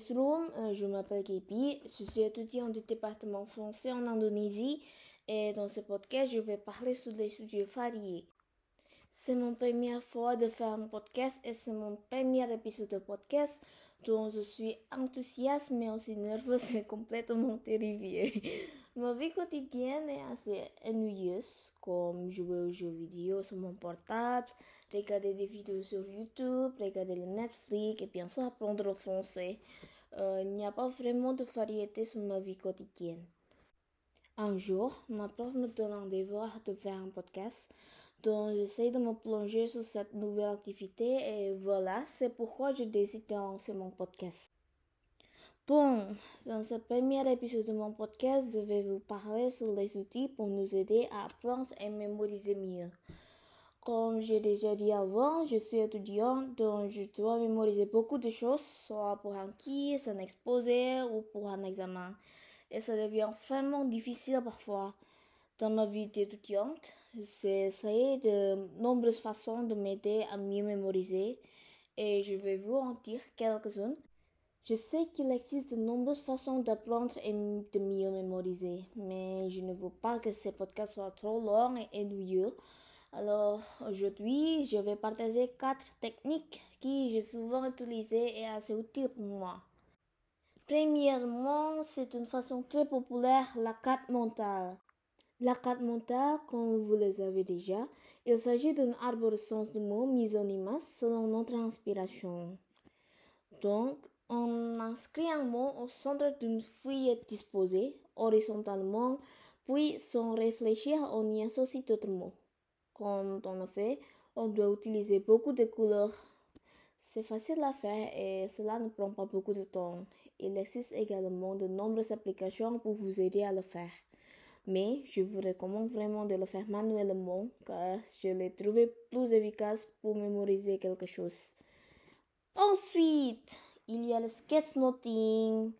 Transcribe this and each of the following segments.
Euh, je m'appelle Gaby, je suis étudiant du département français en Indonésie et dans ce podcast, je vais parler sur des sujets variés. C'est mon première fois de faire un podcast et c'est mon premier épisode de podcast dont je suis enthousiaste mais aussi nerveuse et complètement terrifiée. Ma vie quotidienne est assez ennuyeuse, comme jouer aux jeux vidéo sur mon portable, regarder des vidéos sur YouTube, regarder le Netflix et bien sûr apprendre le français. Euh, il n'y a pas vraiment de variété sur ma vie quotidienne. Un jour, ma prof me donne un devoir de faire un podcast, donc j'essaie de me plonger sur cette nouvelle activité et voilà, c'est pourquoi je décide de lancer mon podcast. Bon, dans ce premier épisode de mon podcast, je vais vous parler sur les outils pour nous aider à apprendre et mémoriser mieux. Comme j'ai déjà dit avant, je suis étudiante, donc je dois mémoriser beaucoup de choses, soit pour un quiz, un exposé ou pour un examen. Et ça devient vraiment difficile parfois. Dans ma vie d'étudiante, j'ai essayé de nombreuses façons de m'aider à mieux mémoriser et je vais vous en dire quelques-unes je sais qu'il existe de nombreuses façons d'apprendre et de mieux mémoriser, mais je ne veux pas que ces podcasts soient trop longs et ennuyeux. Alors aujourd'hui, je vais partager quatre techniques que j'ai souvent utilisées et assez utiles pour moi. Premièrement, c'est une façon très populaire, la carte mentale. La carte mentale, comme vous le savez déjà, il s'agit d'un arborescence de mots mis selon notre inspiration. Donc, on inscrit un mot au centre d'une feuille disposée horizontalement, puis sans réfléchir, on y associe d'autres mots. Quand on le fait, on doit utiliser beaucoup de couleurs. C'est facile à faire et cela ne prend pas beaucoup de temps. Il existe également de nombreuses applications pour vous aider à le faire. Mais je vous recommande vraiment de le faire manuellement car je l'ai trouvé plus efficace pour mémoriser quelque chose. Ensuite, il y a le sketchnoting.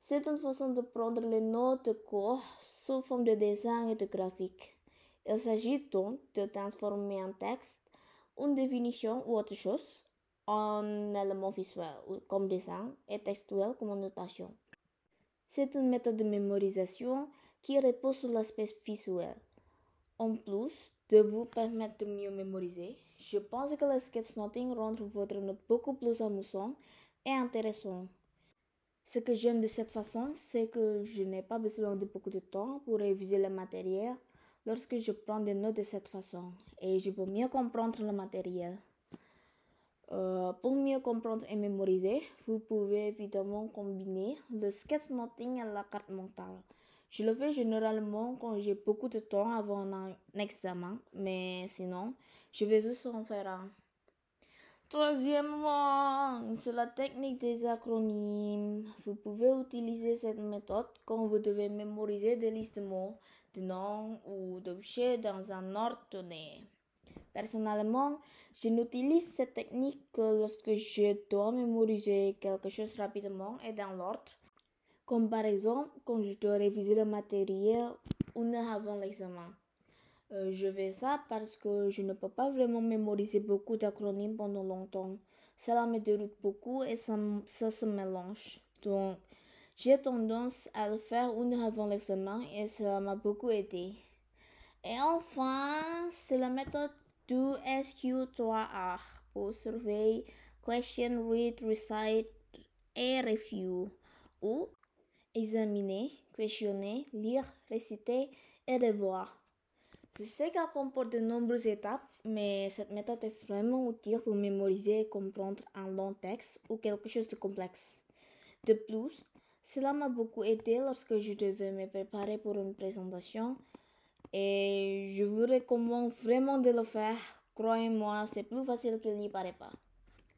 C'est une façon de prendre les notes de cours sous forme de dessin et de graphique. Il s'agit donc de transformer un texte, une définition ou autre chose en élément visuel comme dessin et textuel comme notation. C'est une méthode de mémorisation qui repose sur l'aspect visuel. En plus de vous permettre de mieux mémoriser, je pense que le sketchnoting rend votre note beaucoup plus amusant et intéressant. Ce que j'aime de cette façon, c'est que je n'ai pas besoin de beaucoup de temps pour réviser le matériel lorsque je prends des notes de cette façon et je peux mieux comprendre le matériel. Euh, pour mieux comprendre et mémoriser, vous pouvez évidemment combiner le sketchnoting et la carte mentale. Je le fais généralement quand j'ai beaucoup de temps avant un examen, mais sinon, je vais juste en faire un. Troisièmement, c'est la technique des acronymes. Vous pouvez utiliser cette méthode quand vous devez mémoriser des listes de mots, de noms ou d'objets dans un ordre donné. Personnellement, je n'utilise cette technique que lorsque je dois mémoriser quelque chose rapidement et dans l'ordre, comme par exemple quand je dois réviser le matériel une heure avant l'examen. Euh, je fais ça parce que je ne peux pas vraiment mémoriser beaucoup d'acronymes pendant longtemps. Cela me déroute beaucoup et ça, ça se mélange. Donc, j'ai tendance à le faire une heure avant l'examen et cela m'a beaucoup aidé. Et enfin, c'est la méthode du SQ3R pour surveiller, question, read, recite et review. Ou examiner, questionner, lire, réciter et revoir. Je sais qu'elle comporte de nombreuses étapes, mais cette méthode est vraiment utile pour mémoriser et comprendre un long texte ou quelque chose de complexe. De plus, cela m'a beaucoup aidé lorsque je devais me préparer pour une présentation et je vous recommande vraiment de le faire. Croyez-moi, c'est plus facile qu'il n'y paraît pas.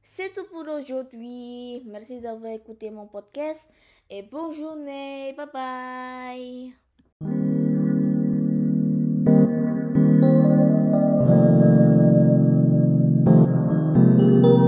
C'est tout pour aujourd'hui. Merci d'avoir écouté mon podcast et bonne journée. Bye bye. thank you